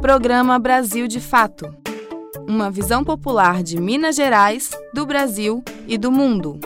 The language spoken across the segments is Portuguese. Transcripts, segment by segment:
Programa Brasil de Fato Uma visão popular de Minas Gerais, do Brasil e do mundo.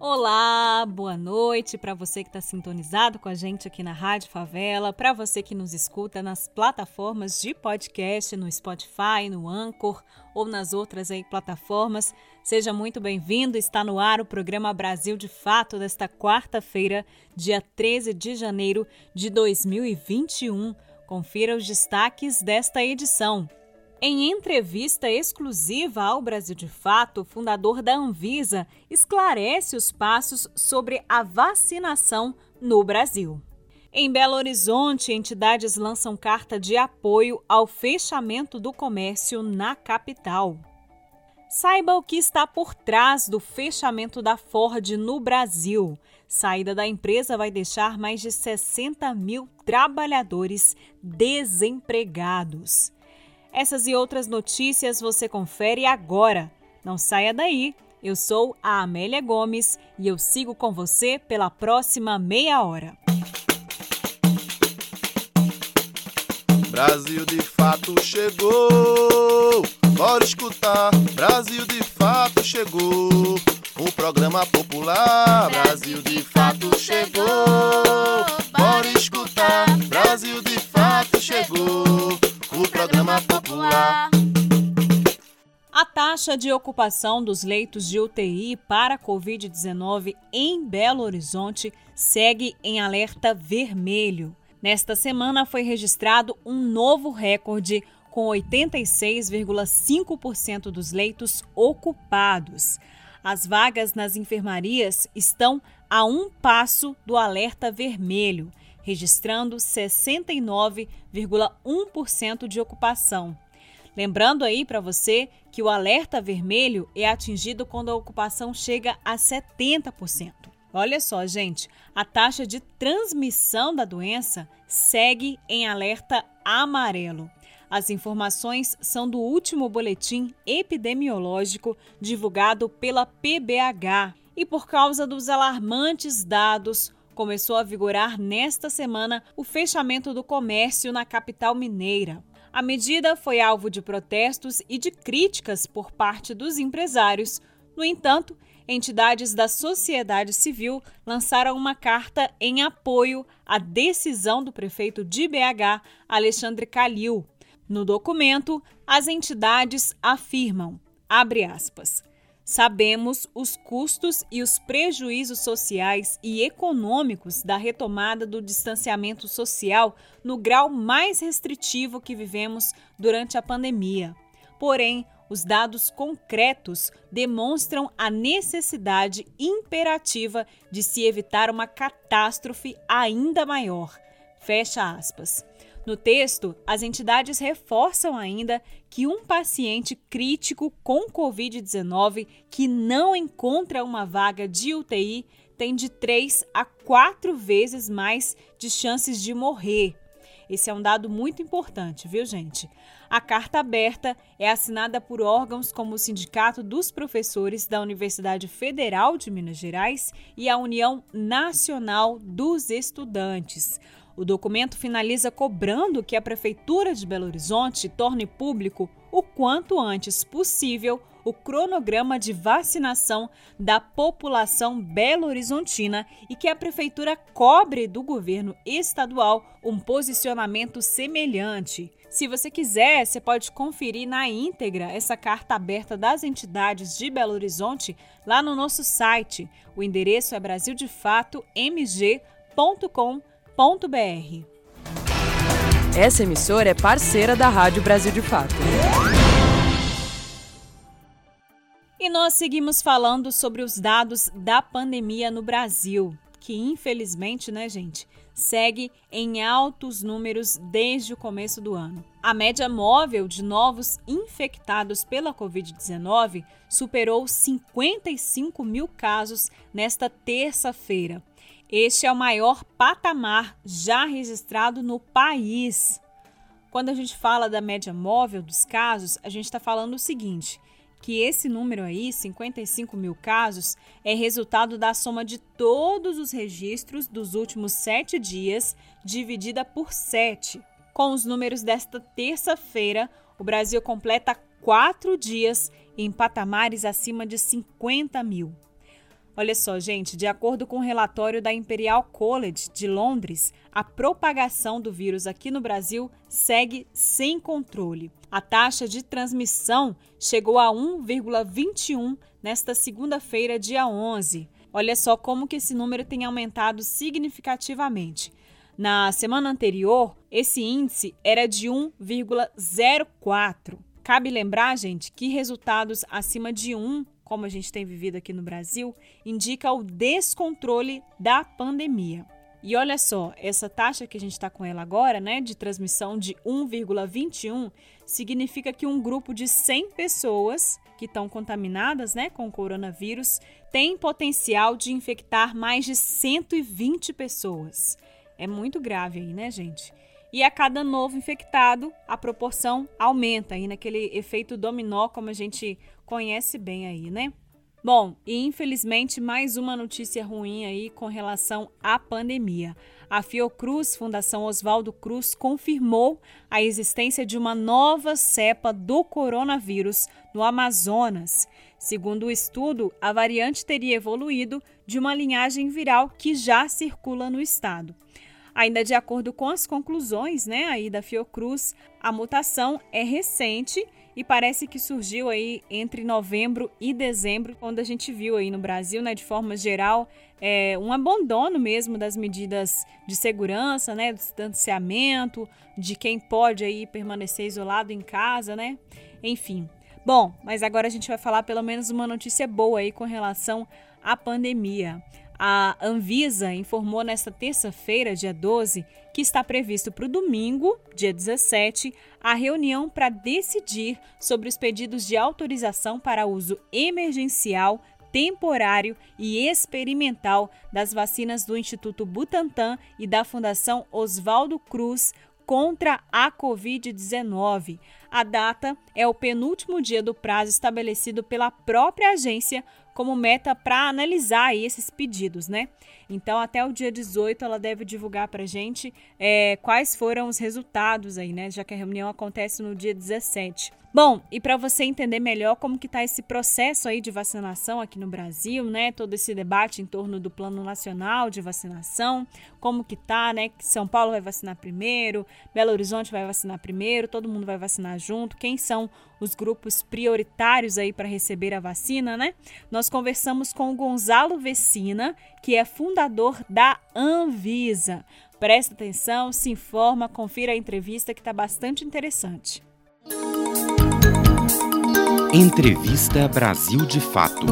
Olá, boa noite para você que está sintonizado com a gente aqui na Rádio Favela, para você que nos escuta nas plataformas de podcast, no Spotify, no Anchor ou nas outras aí plataformas. Seja muito bem-vindo. Está no ar o programa Brasil de Fato desta quarta-feira, dia 13 de janeiro de 2021. Confira os destaques desta edição. Em entrevista exclusiva ao Brasil de Fato, o fundador da Anvisa esclarece os passos sobre a vacinação no Brasil. Em Belo Horizonte, entidades lançam carta de apoio ao fechamento do comércio na capital. Saiba o que está por trás do fechamento da Ford no Brasil. Saída da empresa vai deixar mais de 60 mil trabalhadores desempregados. Essas e outras notícias você confere agora. Não saia daí. Eu sou a Amélia Gomes e eu sigo com você pela próxima meia hora. Brasil de fato chegou. Bora escutar. Brasil de fato chegou. O programa popular. Brasil de fato chegou. Bora escutar. Brasil de fato chegou o programa popular. A taxa de ocupação dos leitos de UTI para Covid-19 em Belo Horizonte segue em alerta vermelho. Nesta semana foi registrado um novo recorde, com 86,5% dos leitos ocupados. As vagas nas enfermarias estão a um passo do alerta vermelho registrando 69,1% de ocupação. Lembrando aí para você que o alerta vermelho é atingido quando a ocupação chega a 70%. Olha só, gente, a taxa de transmissão da doença segue em alerta amarelo. As informações são do último boletim epidemiológico divulgado pela PBH. E por causa dos alarmantes dados, começou a vigorar nesta semana o fechamento do comércio na capital mineira. A medida foi alvo de protestos e de críticas por parte dos empresários. No entanto, entidades da sociedade civil lançaram uma carta em apoio à decisão do prefeito de BH, Alexandre Calil. No documento, as entidades afirmam, abre aspas, Sabemos os custos e os prejuízos sociais e econômicos da retomada do distanciamento social no grau mais restritivo que vivemos durante a pandemia. Porém, os dados concretos demonstram a necessidade imperativa de se evitar uma catástrofe ainda maior. Fecha aspas. No texto, as entidades reforçam ainda que um paciente crítico com Covid-19 que não encontra uma vaga de UTI tem de 3 a 4 vezes mais de chances de morrer. Esse é um dado muito importante, viu, gente? A carta aberta é assinada por órgãos como o Sindicato dos Professores da Universidade Federal de Minas Gerais e a União Nacional dos Estudantes. O documento finaliza cobrando que a Prefeitura de Belo Horizonte torne público o quanto antes possível o cronograma de vacinação da população belo-horizontina e que a Prefeitura cobre do governo estadual um posicionamento semelhante. Se você quiser, você pode conferir na íntegra essa carta aberta das entidades de Belo Horizonte lá no nosso site. O endereço é brasildefatoMG.com.br www.radiobrasil.com.br. Essa emissora é parceira da Rádio Brasil de Fato. E nós seguimos falando sobre os dados da pandemia no Brasil, que infelizmente, né, gente, segue em altos números desde o começo do ano. A média móvel de novos infectados pela Covid-19 superou 55 mil casos nesta terça-feira. Este é o maior patamar já registrado no país. Quando a gente fala da média móvel dos casos, a gente está falando o seguinte: que esse número aí, 55 mil casos, é resultado da soma de todos os registros dos últimos sete dias, dividida por sete. Com os números desta terça-feira, o Brasil completa quatro dias em patamares acima de 50 mil. Olha só, gente, de acordo com o um relatório da Imperial College de Londres, a propagação do vírus aqui no Brasil segue sem controle. A taxa de transmissão chegou a 1,21 nesta segunda-feira, dia 11. Olha só como que esse número tem aumentado significativamente. Na semana anterior, esse índice era de 1,04. Cabe lembrar, gente, que resultados acima de 1 como a gente tem vivido aqui no Brasil, indica o descontrole da pandemia. E olha só, essa taxa que a gente está com ela agora, né, de transmissão de 1,21, significa que um grupo de 100 pessoas que estão contaminadas, né, com o coronavírus, tem potencial de infectar mais de 120 pessoas. É muito grave aí, né, gente? E a cada novo infectado, a proporção aumenta aí naquele efeito dominó, como a gente conhece bem aí, né? Bom, e infelizmente mais uma notícia ruim aí com relação à pandemia. A Fiocruz, Fundação Oswaldo Cruz, confirmou a existência de uma nova cepa do coronavírus no Amazonas. Segundo o estudo, a variante teria evoluído de uma linhagem viral que já circula no estado. Ainda de acordo com as conclusões né, aí da Fiocruz, a mutação é recente e parece que surgiu aí entre novembro e dezembro, quando a gente viu aí no Brasil, né, de forma geral, é, um abandono mesmo das medidas de segurança, né, do distanciamento, de quem pode aí permanecer isolado em casa, né? Enfim. Bom, mas agora a gente vai falar pelo menos uma notícia boa aí com relação à pandemia. A Anvisa informou nesta terça-feira, dia 12, que está previsto para o domingo, dia 17, a reunião para decidir sobre os pedidos de autorização para uso emergencial, temporário e experimental das vacinas do Instituto Butantan e da Fundação Oswaldo Cruz contra a Covid-19. A data é o penúltimo dia do prazo estabelecido pela própria agência como meta para analisar esses pedidos, né? Então, até o dia 18, ela deve divulgar para a gente é, quais foram os resultados aí, né? Já que a reunião acontece no dia 17. Bom, e para você entender melhor como que está esse processo aí de vacinação aqui no Brasil, né? Todo esse debate em torno do Plano Nacional de Vacinação, como que tá, né? Que São Paulo vai vacinar primeiro, Belo Horizonte vai vacinar primeiro, todo mundo vai vacinar junto. Quem são os grupos prioritários aí para receber a vacina, né? Nós conversamos com o Gonzalo Vecina, que é fundador da Anvisa. Presta atenção, se informa, confira a entrevista que está bastante interessante. Entrevista Brasil de Fato.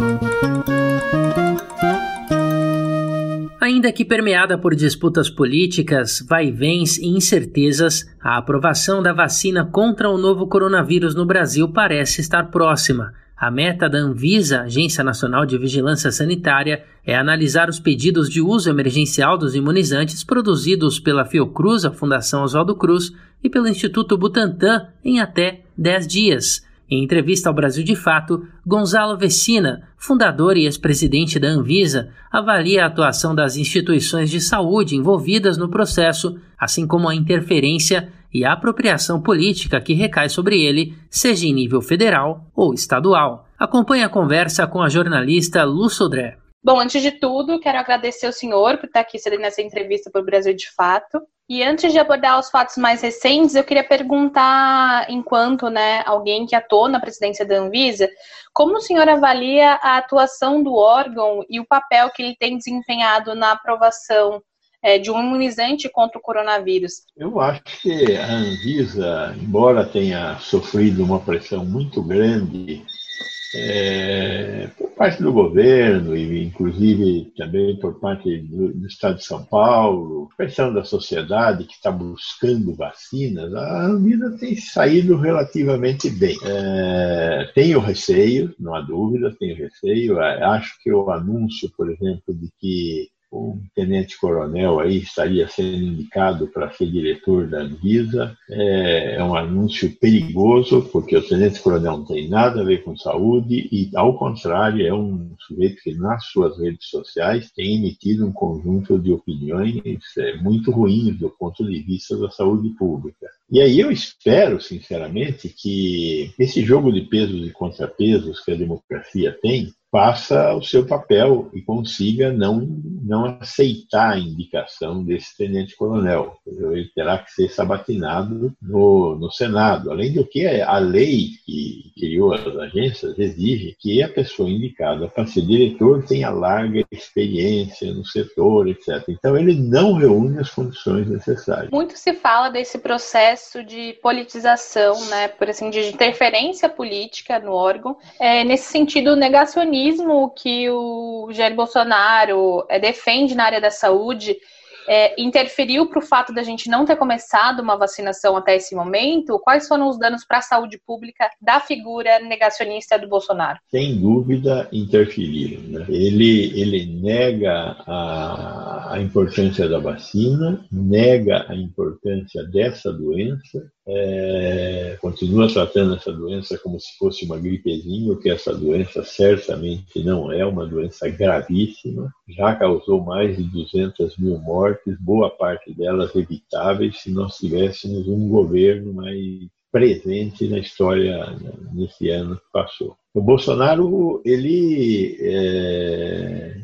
Ainda que permeada por disputas políticas, vai-vens e incertezas, a aprovação da vacina contra o novo coronavírus no Brasil parece estar próxima. A meta da Anvisa, Agência Nacional de Vigilância Sanitária, é analisar os pedidos de uso emergencial dos imunizantes produzidos pela Fiocruz, a Fundação Oswaldo Cruz, e pelo Instituto Butantan em até 10 dias. Em entrevista ao Brasil de Fato, Gonzalo Vecina, fundador e ex-presidente da Anvisa, avalia a atuação das instituições de saúde envolvidas no processo, assim como a interferência e a apropriação política que recai sobre ele, seja em nível federal ou estadual. Acompanhe a conversa com a jornalista Lu Sodré. Bom, antes de tudo, quero agradecer ao senhor por estar aqui cedendo nessa entrevista para o Brasil de Fato. E antes de abordar os fatos mais recentes, eu queria perguntar, enquanto né, alguém que atuou na presidência da Anvisa, como o senhor avalia a atuação do órgão e o papel que ele tem desempenhado na aprovação é, de um imunizante contra o coronavírus? Eu acho que a Anvisa, embora tenha sofrido uma pressão muito grande é, por parte do governo e inclusive também por parte do, do, Estado de São Paulo, pressão da sociedade que está buscando vacinas, a Anvisa tem saído relativamente bem. É, tenho receio, não há dúvida, tenho receio. Acho que o anúncio, por exemplo, de que com tenente-coronel aí estaria sendo indicado para ser diretor da Anvisa. É, é, um anúncio perigoso, porque o tenente-coronel não tem nada a ver com saúde e, ao contrário, é um sujeito que nas suas redes sociais tem emitido um conjunto de opiniões é, muito ruins do ponto de vista da saúde pública. E aí eu espero, sinceramente, que esse jogo de pesos e contrapesos que a democracia tem faça o seu papel e consiga não, não aceitar a indicação desse tenente-coronel. Ele terá que ser sabatinado no, no Senado. Além do que, a lei que criou as agências exige que a pessoa indicada para ser diretor tenha larga experiência no setor, etc. Então, ele não reúne as condições necessárias. Muito se fala desse processo de politização, né, por assim, de interferência política no órgão. É, nesse sentido, negacionismo negacionismo que o Jair Bolsonaro é, defende na área da saúde é, interferiu para o fato da gente não ter começado uma vacinação até esse momento? Quais foram os danos para a saúde pública da figura negacionista do Bolsonaro? Sem dúvida, interferiram. Né? Ele, ele nega a, a importância da vacina, nega a importância dessa doença é, continua tratando essa doença como se fosse uma gripezinha, o que essa doença certamente não é, uma doença gravíssima, já causou mais de 200 mil mortes, boa parte delas evitáveis se nós tivéssemos um governo mais presente na história nesse ano que passou. O Bolsonaro, ele, é,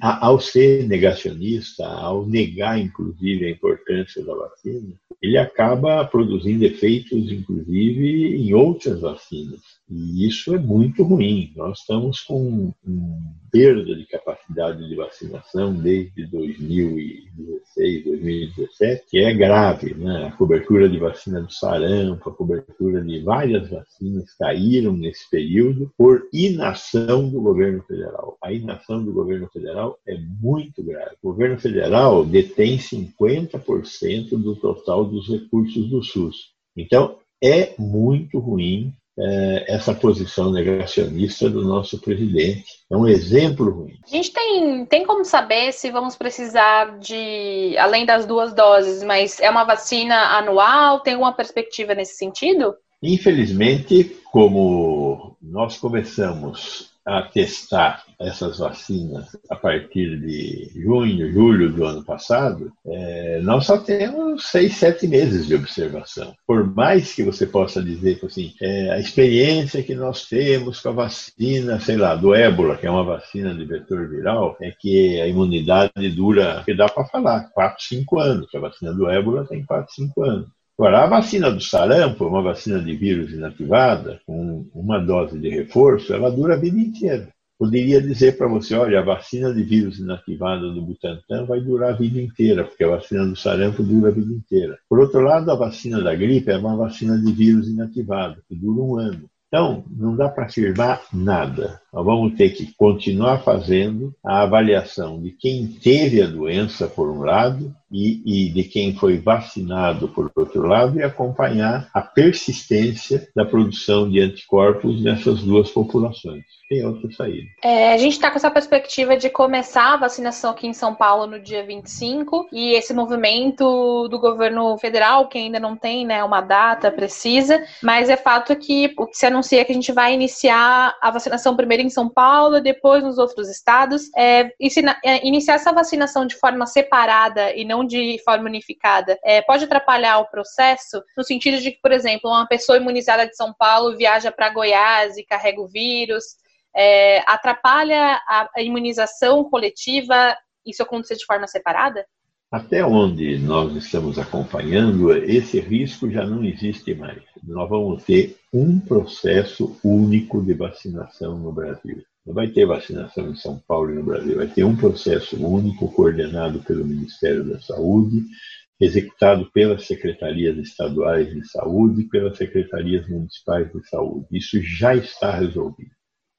ao ser negacionista, ao negar inclusive a importância da vacina, ele acaba produzindo efeitos, inclusive, em outras vacinas. E isso é muito ruim. Nós estamos com uma perda de capacidade de vacinação desde 2016, 2017, que é grave. Né? A cobertura de vacina do sarampo, a cobertura de várias vacinas caíram nesse período por inação do governo federal. A inação do governo federal é muito grave. O governo federal detém 50% do total dos recursos do SUS. Então, é muito ruim essa posição negacionista do nosso presidente. É um exemplo ruim. A gente tem, tem como saber se vamos precisar de, além das duas doses, mas é uma vacina anual? Tem alguma perspectiva nesse sentido? Infelizmente, como nós começamos a testar essas vacinas a partir de junho, julho do ano passado, é, nós só temos seis, sete meses de observação. Por mais que você possa dizer assim, é, a experiência que nós temos com a vacina, sei lá, do ébola, que é uma vacina de vetor viral, é que a imunidade dura, que dá para falar, quatro, cinco anos. A vacina do ébola tem quatro, cinco anos. Agora, a vacina do sarampo, uma vacina de vírus inativada, com uma dose de reforço, ela dura a vida inteira. Poderia dizer para você, olha, a vacina de vírus inativada do Butantan vai durar a vida inteira, porque a vacina do sarampo dura a vida inteira. Por outro lado, a vacina da gripe é uma vacina de vírus inativado, que dura um ano. Então, não dá para afirmar nada. Nós vamos ter que continuar fazendo a avaliação de quem teve a doença, por um lado, e, e, de quem foi vacinado, por outro lado, e acompanhar a persistência da produção de anticorpos nessas duas populações. Tem outra saída. É, a gente está com essa perspectiva de começar a vacinação aqui em São Paulo no dia 25, e esse movimento do governo federal, que ainda não tem né, uma data precisa, mas é fato que o que se anuncia é que a gente vai iniciar a vacinação primeiro em São Paulo, depois nos outros estados. É, é, iniciar essa vacinação de forma separada e não de forma unificada, é, pode atrapalhar o processo, no sentido de que, por exemplo, uma pessoa imunizada de São Paulo viaja para Goiás e carrega o vírus, é, atrapalha a, a imunização coletiva isso acontecer de forma separada? Até onde nós estamos acompanhando, esse risco já não existe mais. Nós vamos ter um processo único de vacinação no Brasil. Não vai ter vacinação em São Paulo e no Brasil, vai ter um processo único coordenado pelo Ministério da Saúde, executado pelas secretarias estaduais de saúde e pelas secretarias municipais de saúde. Isso já está resolvido.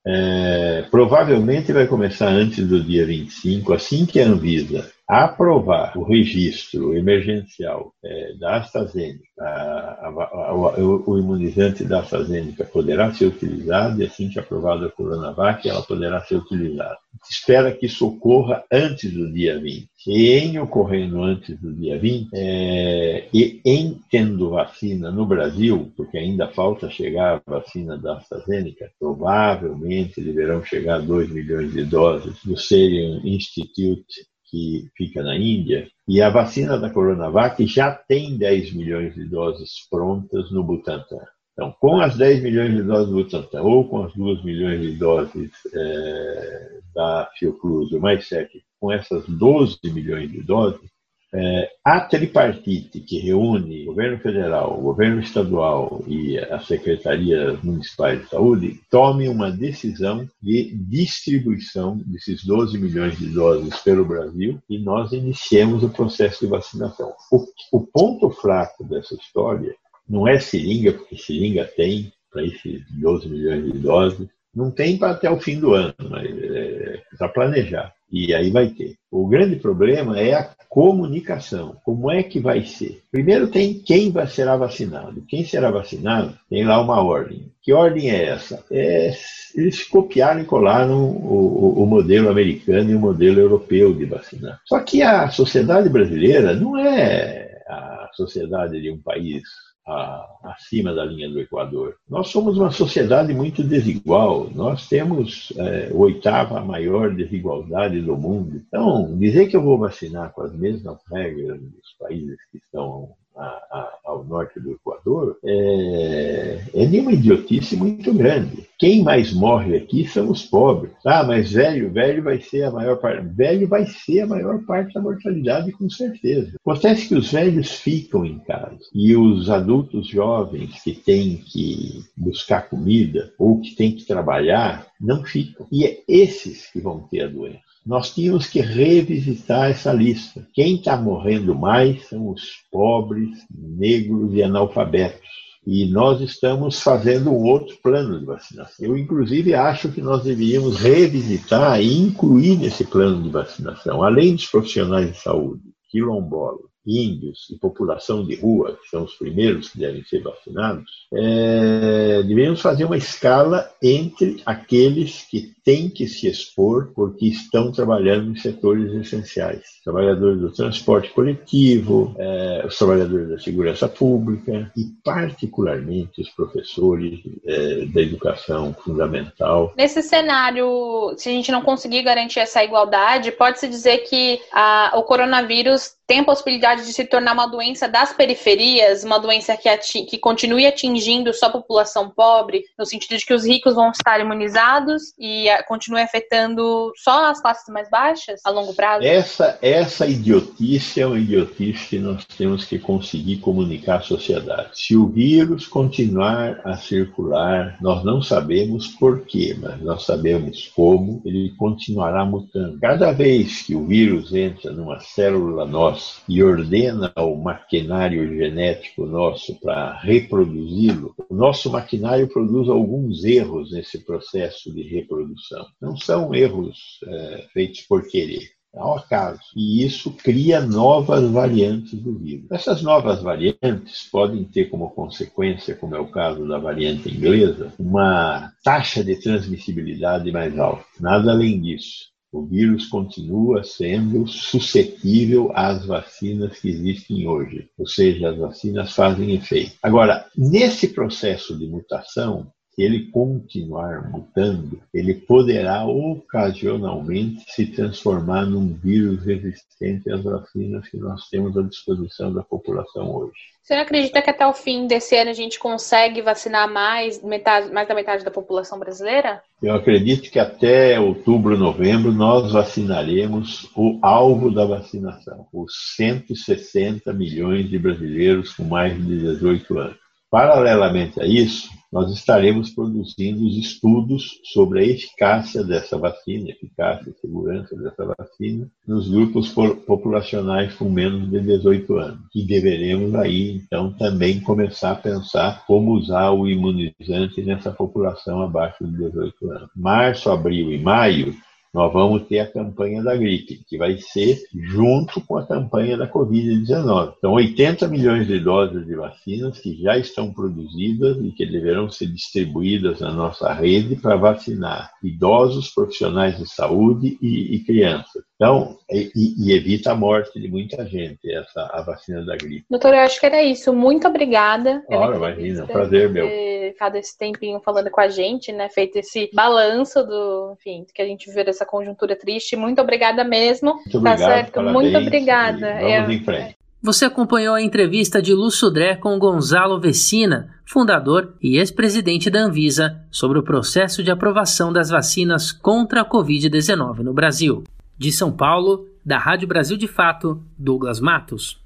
É, provavelmente vai começar antes do dia 25, assim que a Anvisa aprovar o registro emergencial é, da AstraZeneca, a, a, a, o, o, imunizante da AstraZeneca poderá ser utilizado e assim que aprovada a Coronavac, ela poderá ser utilizada. Espera que isso ocorra antes do dia 20. E em ocorrendo antes do dia 20, é, e em tendo vacina no Brasil, porque ainda falta chegar a vacina da AstraZeneca, provavelmente deverão chegar 2 milhões de doses do Serum Institute que fica na Índia, e a vacina da Coronavac já tem 10 milhões de doses prontas no Butantan. Então, com as 10 milhões de doses do Butantan ou com as 2 milhões de doses é, da Fiocruz, mais 7, com essas 12 milhões de doses, é, a tripartite que reúne o governo federal, o governo estadual e as secretarias municipais de saúde tome uma decisão de distribuição desses 12 milhões de doses pelo Brasil e nós iniciemos o processo de vacinação. O, o ponto fraco dessa história não é seringa, porque seringa tem para esses 12 milhões de doses, não tem para até o fim do ano, mas é, para planejar. E aí vai ter. O grande problema é a comunicação. Como é que vai ser? Primeiro tem quem vai será vacinado. Quem será vacinado tem lá uma ordem. Que ordem é essa? É, eles copiaram e colaram o, o, o modelo americano e o modelo europeu de vacinar. Só que a sociedade brasileira não é a sociedade de um país a, acima da linha do Equador. Nós somos uma sociedade muito desigual. Nós temos é, a oitava maior desigualdade do mundo. Então, dizer que eu vou vacinar com as mesmas regras dos países que estão a, a, ao norte do Equador é, é de uma idiotice muito grande. Quem mais morre aqui são os pobres. Ah, mas velho, velho vai ser a maior parte. Velho vai ser a maior parte da mortalidade, com certeza. Acontece que os velhos ficam em casa e os adultos jovens que têm que buscar comida ou que têm que trabalhar não ficam. E é esses que vão ter a doença nós tínhamos que revisitar essa lista. Quem está morrendo mais são os pobres, negros e analfabetos. E nós estamos fazendo um outro plano de vacinação. Eu, inclusive, acho que nós deveríamos revisitar e incluir nesse plano de vacinação, além dos profissionais de saúde, quilombolas, índios e população de rua, que são os primeiros que devem ser vacinados, é, devemos fazer uma escala entre aqueles que têm que se expor porque estão trabalhando em setores essenciais. Trabalhadores do transporte coletivo, é, os trabalhadores da segurança pública e, particularmente, os professores é, da educação fundamental. Nesse cenário, se a gente não conseguir garantir essa igualdade, pode-se dizer que a, o coronavírus tem a possibilidade de se tornar uma doença das periferias, uma doença que, que continue atingindo só a população pobre, no sentido de que os ricos vão estar imunizados e a, continue afetando só as classes mais baixas a longo prazo? Essa, essa idiotice é uma idiotice que nós temos que conseguir comunicar à sociedade. Se o vírus continuar a circular, nós não sabemos por quê, mas nós sabemos como ele continuará mutando. Cada vez que o vírus entra numa célula nossa, e ordena o maquinário genético nosso para reproduzi-lo, o nosso maquinário produz alguns erros nesse processo de reprodução. Não são erros é, feitos por querer ao acaso. E isso cria novas variantes do vírus. Essas novas variantes podem ter como consequência, como é o caso da variante inglesa, uma taxa de transmissibilidade mais alta. Nada além disso. O vírus continua sendo suscetível às vacinas que existem hoje, ou seja, as vacinas fazem efeito. Agora, nesse processo de mutação, se ele continuar mutando, ele poderá ocasionalmente se transformar num vírus resistente às vacinas que nós temos à disposição da população hoje. Você acredita que até o fim desse ano a gente consegue vacinar mais, metade, mais da metade da população brasileira? Eu acredito que até outubro, novembro, nós vacinaremos o alvo da vacinação, os 160 milhões de brasileiros com mais de 18 anos. Paralelamente a isso, nós estaremos produzindo os estudos sobre a eficácia dessa vacina, eficácia e segurança dessa vacina nos grupos populacionais com menos de 18 anos. E deveremos aí, então, também começar a pensar como usar o imunizante nessa população abaixo de 18 anos. Março, abril e maio nós vamos ter a campanha da gripe, que vai ser junto com a campanha da Covid-19. Então, 80 milhões de doses de vacinas que já estão produzidas e que deverão ser distribuídas na nossa rede para vacinar idosos, profissionais de saúde e, e crianças. Então, e, e, evita a morte de muita gente, essa a vacina da gripe. Doutor, eu acho que era isso. Muito obrigada. Ora, imagina, prazer meu. Ficado esse tempinho falando com a gente, né? Feito esse balanço do, enfim, que a gente viu dessa conjuntura triste. Muito obrigada mesmo. Muito obrigado, tá certo? Parabéns, Muito obrigada. Vamos é... em frente. Você acompanhou a entrevista de Lu Sudré com Gonzalo Vecina, fundador e ex-presidente da Anvisa, sobre o processo de aprovação das vacinas contra a Covid-19 no Brasil. De São Paulo, da Rádio Brasil de Fato, Douglas Matos.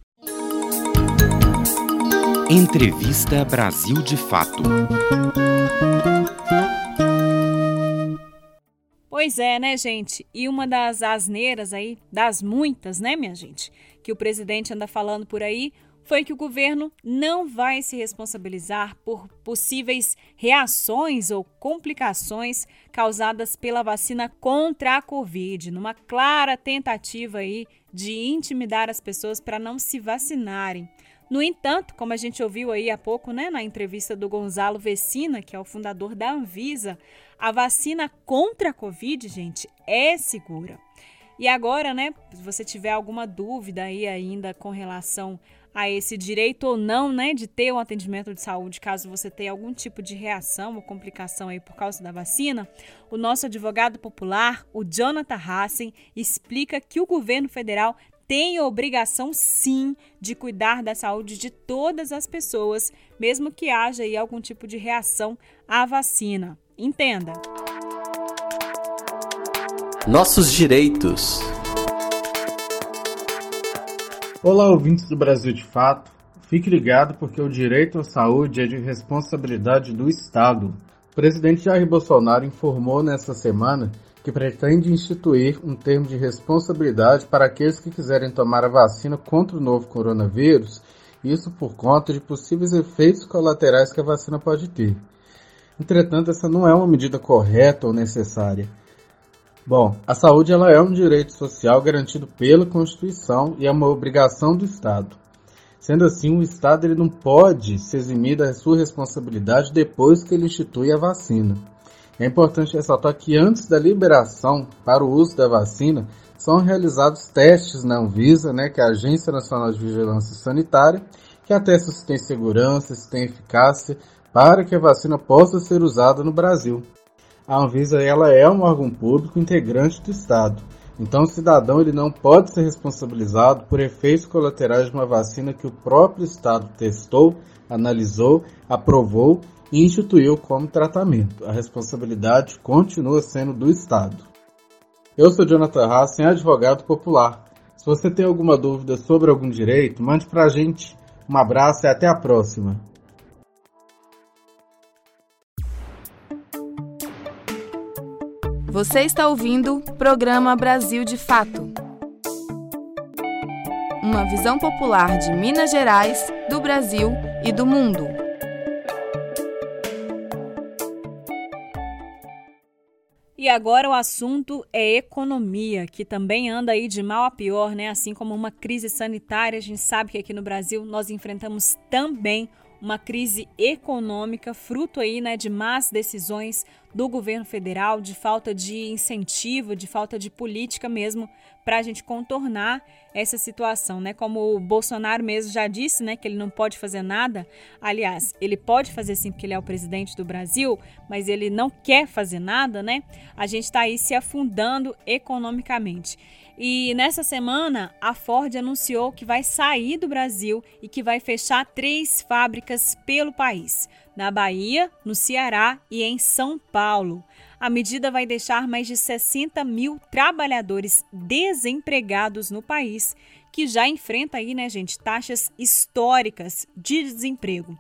Entrevista Brasil de Fato. Pois é, né, gente? E uma das asneiras aí, das muitas, né, minha gente, que o presidente anda falando por aí, foi que o governo não vai se responsabilizar por possíveis reações ou complicações causadas pela vacina contra a Covid, numa clara tentativa aí de intimidar as pessoas para não se vacinarem. No entanto, como a gente ouviu aí há pouco, né, na entrevista do Gonzalo Vecina, que é o fundador da Anvisa, a vacina contra a Covid, gente, é segura. E agora, né, se você tiver alguma dúvida aí ainda com relação a esse direito ou não, né, de ter um atendimento de saúde, caso você tenha algum tipo de reação ou complicação aí por causa da vacina, o nosso advogado popular, o Jonathan Hassen, explica que o governo federal tem obrigação sim de cuidar da saúde de todas as pessoas, mesmo que haja aí algum tipo de reação à vacina. Entenda. Nossos direitos. Olá, ouvintes do Brasil de Fato. Fique ligado porque o direito à saúde é de responsabilidade do Estado. O presidente Jair Bolsonaro informou nesta semana que pretende instituir um termo de responsabilidade para aqueles que quiserem tomar a vacina contra o novo coronavírus, isso por conta de possíveis efeitos colaterais que a vacina pode ter. Entretanto, essa não é uma medida correta ou necessária. Bom, a saúde ela é um direito social garantido pela Constituição e é uma obrigação do Estado. Sendo assim, o Estado ele não pode se eximir da sua responsabilidade depois que ele institui a vacina. É importante ressaltar que antes da liberação para o uso da vacina, são realizados testes na Anvisa, né, que é a Agência Nacional de Vigilância Sanitária, que atesta se tem segurança, se tem eficácia, para que a vacina possa ser usada no Brasil a Anvisa ela é um órgão público integrante do Estado. Então, o cidadão ele não pode ser responsabilizado por efeitos colaterais de uma vacina que o próprio Estado testou, analisou, aprovou e instituiu como tratamento. A responsabilidade continua sendo do Estado. Eu sou Jonathan Hassen, advogado popular. Se você tem alguma dúvida sobre algum direito, mande para a gente. Um abraço e até a próxima. Você está ouvindo o programa Brasil de Fato. Uma visão popular de Minas Gerais, do Brasil e do mundo. E agora o assunto é economia, que também anda aí de mal a pior, né? Assim como uma crise sanitária, a gente sabe que aqui no Brasil nós enfrentamos também uma crise econômica, fruto aí, né, de más decisões do governo federal, de falta de incentivo, de falta de política mesmo para a gente contornar essa situação, né? Como o Bolsonaro mesmo já disse, né, que ele não pode fazer nada. Aliás, ele pode fazer sim porque ele é o presidente do Brasil, mas ele não quer fazer nada, né? A gente está aí se afundando economicamente. E nessa semana, a Ford anunciou que vai sair do Brasil e que vai fechar três fábricas pelo país: na Bahia, no Ceará e em São Paulo. A medida vai deixar mais de 60 mil trabalhadores desempregados no país, que já enfrenta aí, né, gente, taxas históricas de desemprego.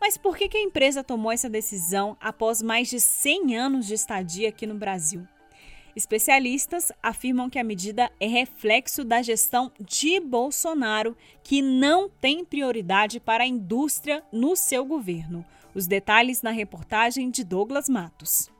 Mas por que, a empresa tomou essa decisão após mais de 100 anos de estadia aqui no Brasil? Especialistas afirmam que a medida é reflexo da gestão de Bolsonaro, que não tem prioridade para a indústria no seu governo. Os detalhes na reportagem de Douglas Matos.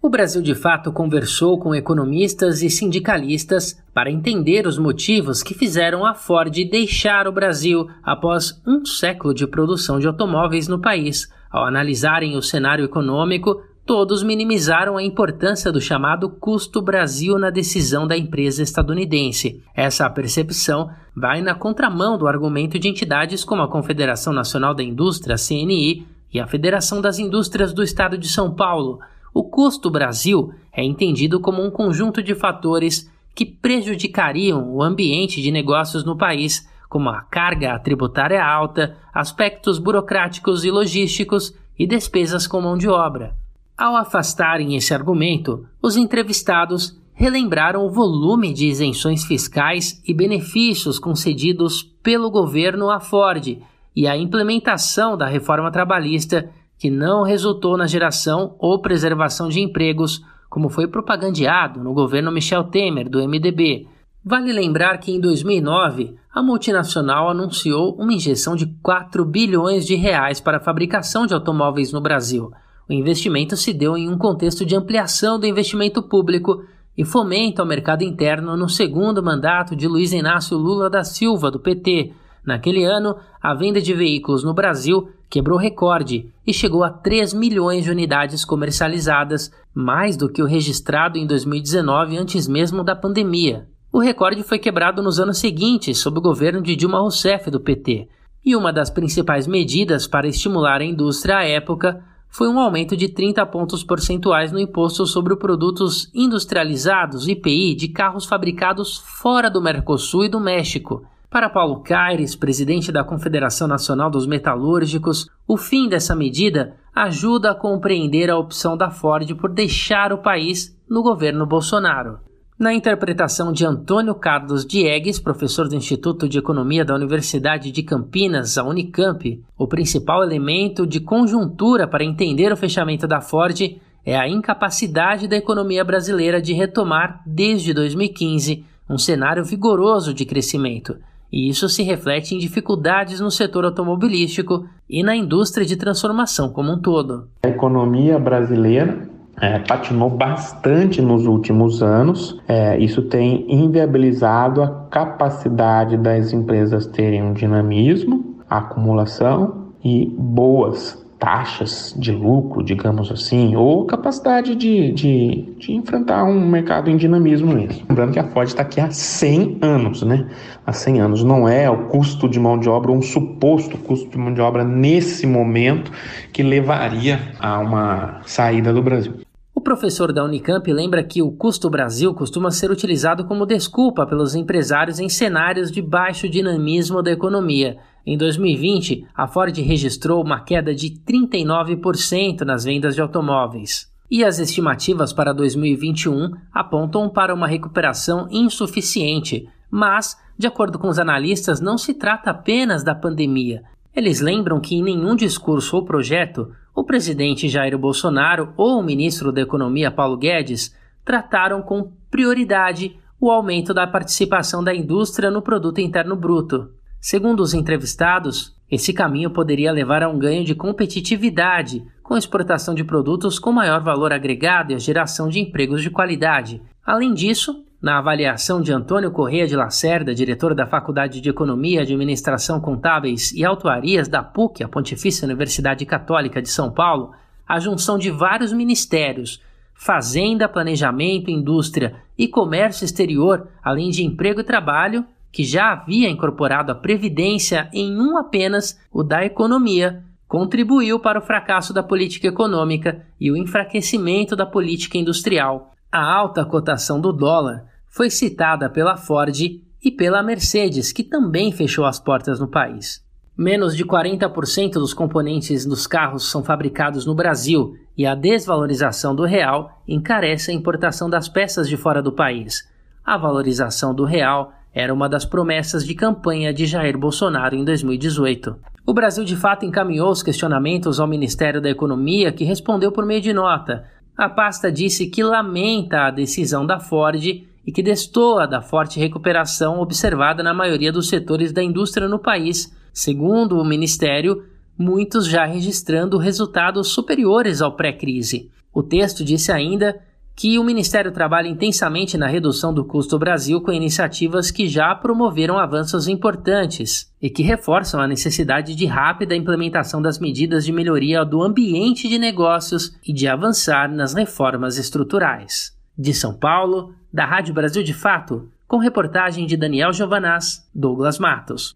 O Brasil de Fato conversou com economistas e sindicalistas para entender os motivos que fizeram a Ford deixar o Brasil após um século de produção de automóveis no país. Ao analisarem o cenário econômico, todos minimizaram a importância do chamado custo Brasil na decisão da empresa estadunidense. Essa percepção vai na contramão do argumento de entidades como a Confederação Nacional da Indústria, CNI, e a Federação das Indústrias do Estado de São Paulo, o custo Brasil é entendido como um conjunto de fatores que prejudicariam o ambiente de negócios no país, como a carga tributária alta, aspectos burocráticos e logísticos e despesas com mão de obra. Ao afastarem esse argumento, os entrevistados relembraram o volume de isenções fiscais e benefícios concedidos pelo governo à Ford e a implementação da reforma trabalhista que não resultou na geração ou preservação de empregos, como foi propagandeado no governo Michel Temer, do MDB. Vale lembrar que em 2009 a multinacional anunciou uma injeção de 4 bilhões de reais para a fabricação de automóveis no Brasil. O investimento se deu em um contexto de ampliação do investimento público e fomento ao mercado interno no segundo mandato de Luiz Inácio Lula da Silva, do PT. Naquele ano, a venda de veículos no Brasil quebrou recorde e chegou a 3 milhões de unidades comercializadas, mais do que o registrado em 2019 antes mesmo da pandemia. O recorde foi quebrado nos anos seguintes sob o governo de Dilma Rousseff do PT, e uma das principais medidas para estimular a indústria à época foi um aumento de 30 pontos percentuais no imposto sobre produtos industrializados IPI de carros fabricados fora do Mercosul e do México, para Paulo Caires, presidente da Confederação Nacional dos Metalúrgicos, o fim dessa medida ajuda a compreender a opção da Ford por deixar o país no governo Bolsonaro. Na interpretação de Antônio Carlos Diegues, professor do Instituto de Economia da Universidade de Campinas, a Unicamp, o principal elemento de conjuntura para entender o fechamento da Ford é a incapacidade da economia brasileira de retomar, desde 2015, um cenário vigoroso de crescimento e isso se reflete em dificuldades no setor automobilístico e na indústria de transformação como um todo. A economia brasileira é, patinou bastante nos últimos anos. É, isso tem inviabilizado a capacidade das empresas terem um dinamismo, acumulação e boas taxas de lucro, digamos assim, ou capacidade de, de, de enfrentar um mercado em dinamismo mesmo. Lembrando que a Ford está aqui há 100 anos, né? Há 100 anos. Não é o custo de mão de obra, um suposto custo de mão de obra nesse momento que levaria a uma saída do Brasil. Professor da Unicamp lembra que o custo Brasil costuma ser utilizado como desculpa pelos empresários em cenários de baixo dinamismo da economia em 2020, a Ford registrou uma queda de 39% nas vendas de automóveis. E as estimativas para 2021 apontam para uma recuperação insuficiente, mas, de acordo com os analistas, não se trata apenas da pandemia. Eles lembram que em nenhum discurso ou projeto o presidente Jair Bolsonaro ou o ministro da Economia Paulo Guedes trataram com prioridade o aumento da participação da indústria no produto interno bruto. Segundo os entrevistados, esse caminho poderia levar a um ganho de competitividade, com exportação de produtos com maior valor agregado e a geração de empregos de qualidade. Além disso, na avaliação de Antônio Correia de Lacerda, diretor da Faculdade de Economia, Administração Contábeis e Autuarias da PUC, a Pontifícia Universidade Católica de São Paulo, a junção de vários ministérios, Fazenda, Planejamento, Indústria e Comércio Exterior, além de Emprego e Trabalho, que já havia incorporado a Previdência em um apenas, o da economia, contribuiu para o fracasso da política econômica e o enfraquecimento da política industrial. A alta cotação do dólar foi citada pela Ford e pela Mercedes, que também fechou as portas no país. Menos de 40% dos componentes dos carros são fabricados no Brasil e a desvalorização do real encarece a importação das peças de fora do país. A valorização do real era uma das promessas de campanha de Jair Bolsonaro em 2018. O Brasil de fato encaminhou os questionamentos ao Ministério da Economia, que respondeu por meio de nota. A pasta disse que lamenta a decisão da Ford e que destoa da forte recuperação observada na maioria dos setores da indústria no país, segundo o Ministério, muitos já registrando resultados superiores ao pré-crise. O texto disse ainda que o Ministério trabalha intensamente na redução do custo Brasil com iniciativas que já promoveram avanços importantes e que reforçam a necessidade de rápida implementação das medidas de melhoria do ambiente de negócios e de avançar nas reformas estruturais. De São Paulo, da Rádio Brasil de Fato, com reportagem de Daniel Giovanaz, Douglas Matos.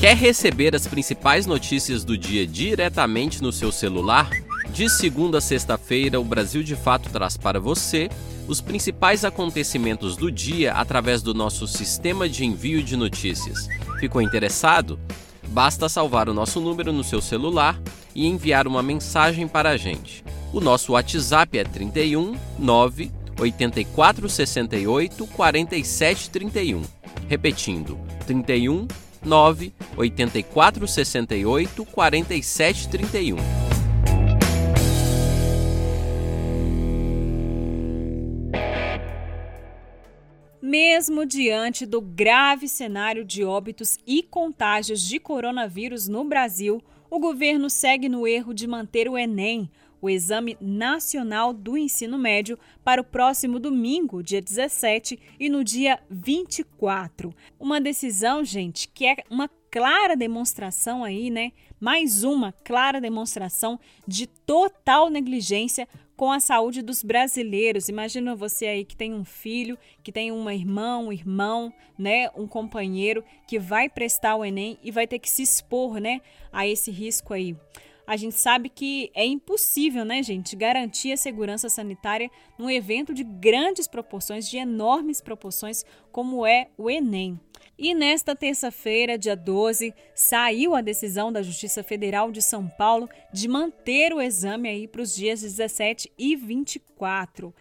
Quer receber as principais notícias do dia diretamente no seu celular? De segunda a sexta-feira, o Brasil de Fato traz para você os principais acontecimentos do dia através do nosso sistema de envio de notícias. Ficou interessado? Basta salvar o nosso número no seu celular e enviar uma mensagem para a gente. O nosso WhatsApp é 31 9 84 68 47 31. Repetindo, 31 9 84 68 47 31. Mesmo diante do grave cenário de óbitos e contágios de coronavírus no Brasil, o governo segue no erro de manter o Enem, o Exame Nacional do Ensino Médio, para o próximo domingo, dia 17, e no dia 24. Uma decisão, gente, que é uma clara demonstração aí, né? Mais uma clara demonstração de total negligência com a saúde dos brasileiros. Imagina você aí que tem um filho, que tem uma irmã, um irmão, né, um companheiro que vai prestar o ENEM e vai ter que se expor, né, a esse risco aí a gente sabe que é impossível, né, gente, garantir a segurança sanitária num evento de grandes proporções, de enormes proporções, como é o Enem. E nesta terça-feira, dia 12, saiu a decisão da Justiça Federal de São Paulo de manter o exame aí para os dias 17 e 24.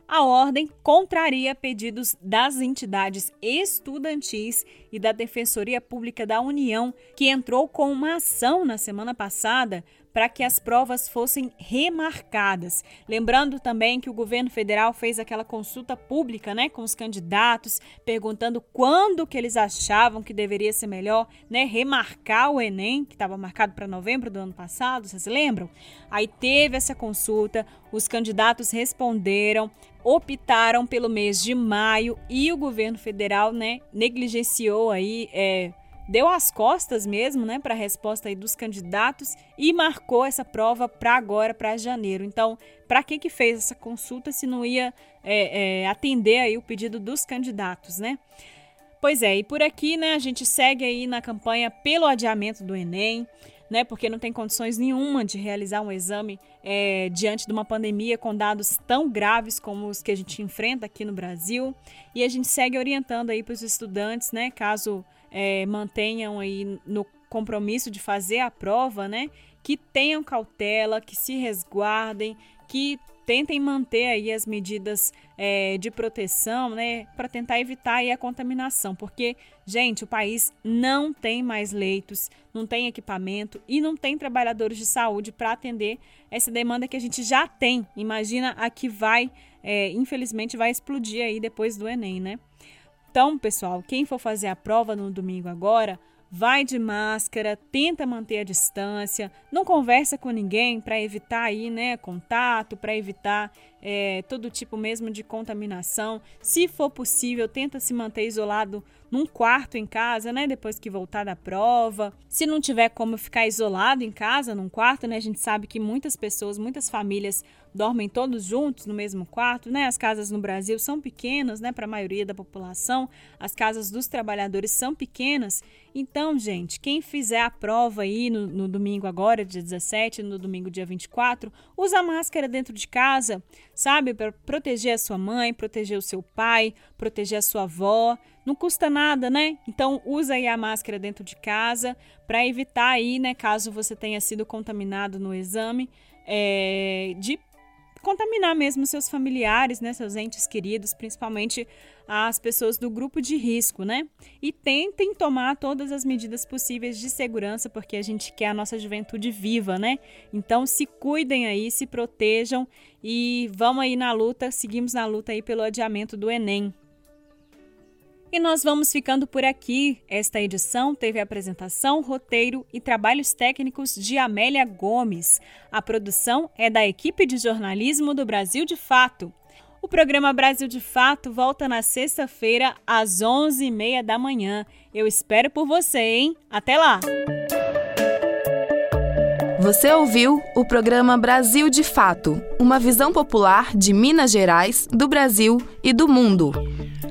A ordem contraria pedidos das entidades estudantis e da Defensoria Pública da União, que entrou com uma ação na semana passada para que as provas fossem remarcadas. Lembrando também que o governo federal fez aquela consulta pública, né, com os candidatos, perguntando quando que eles achavam que deveria ser melhor, né, remarcar o ENEM, que estava marcado para novembro do ano passado, vocês lembram? Aí teve essa consulta, os candidatos responderam, optaram pelo mês de maio e o governo federal, né, negligenciou aí é, deu as costas mesmo, né, para a resposta aí dos candidatos e marcou essa prova para agora, para janeiro. Então, para que que fez essa consulta se não ia é, é, atender aí o pedido dos candidatos, né? Pois é, e por aqui, né, a gente segue aí na campanha pelo adiamento do Enem, né, porque não tem condições nenhuma de realizar um exame é, diante de uma pandemia com dados tão graves como os que a gente enfrenta aqui no Brasil. E a gente segue orientando aí para os estudantes, né, caso é, mantenham aí no compromisso de fazer a prova, né? Que tenham cautela, que se resguardem, que tentem manter aí as medidas é, de proteção, né, para tentar evitar aí a contaminação, porque, gente, o país não tem mais leitos, não tem equipamento e não tem trabalhadores de saúde para atender essa demanda que a gente já tem. Imagina a que vai, é, infelizmente, vai explodir aí depois do Enem, né? Então, pessoal, quem for fazer a prova no domingo agora, vai de máscara, tenta manter a distância, não conversa com ninguém para evitar aí, né, contato, para evitar é, todo tipo mesmo de contaminação. Se for possível, tenta se manter isolado num quarto em casa, né? Depois que voltar da prova. Se não tiver como ficar isolado em casa, num quarto, né? A gente sabe que muitas pessoas, muitas famílias dormem todos juntos no mesmo quarto, né? As casas no Brasil são pequenas, né? Para a maioria da população, as casas dos trabalhadores são pequenas. Então, gente, quem fizer a prova aí no, no domingo agora, dia 17, no domingo dia 24, usa máscara dentro de casa, sabe? Para proteger a sua mãe, proteger o seu pai, proteger a sua avó. Não custa nada, né? Então usa aí a máscara dentro de casa para evitar aí, né, caso você tenha sido contaminado no exame, é, de contaminar mesmo seus familiares, né, seus entes queridos, principalmente as pessoas do grupo de risco, né? E tentem tomar todas as medidas possíveis de segurança, porque a gente quer a nossa juventude viva, né? Então se cuidem aí, se protejam e vamos aí na luta, seguimos na luta aí pelo adiamento do Enem. E nós vamos ficando por aqui. Esta edição teve apresentação, roteiro e trabalhos técnicos de Amélia Gomes. A produção é da equipe de jornalismo do Brasil de Fato. O programa Brasil de Fato volta na sexta-feira, às 11h30 da manhã. Eu espero por você, hein? Até lá! Você ouviu o programa Brasil de Fato uma visão popular de Minas Gerais, do Brasil e do mundo.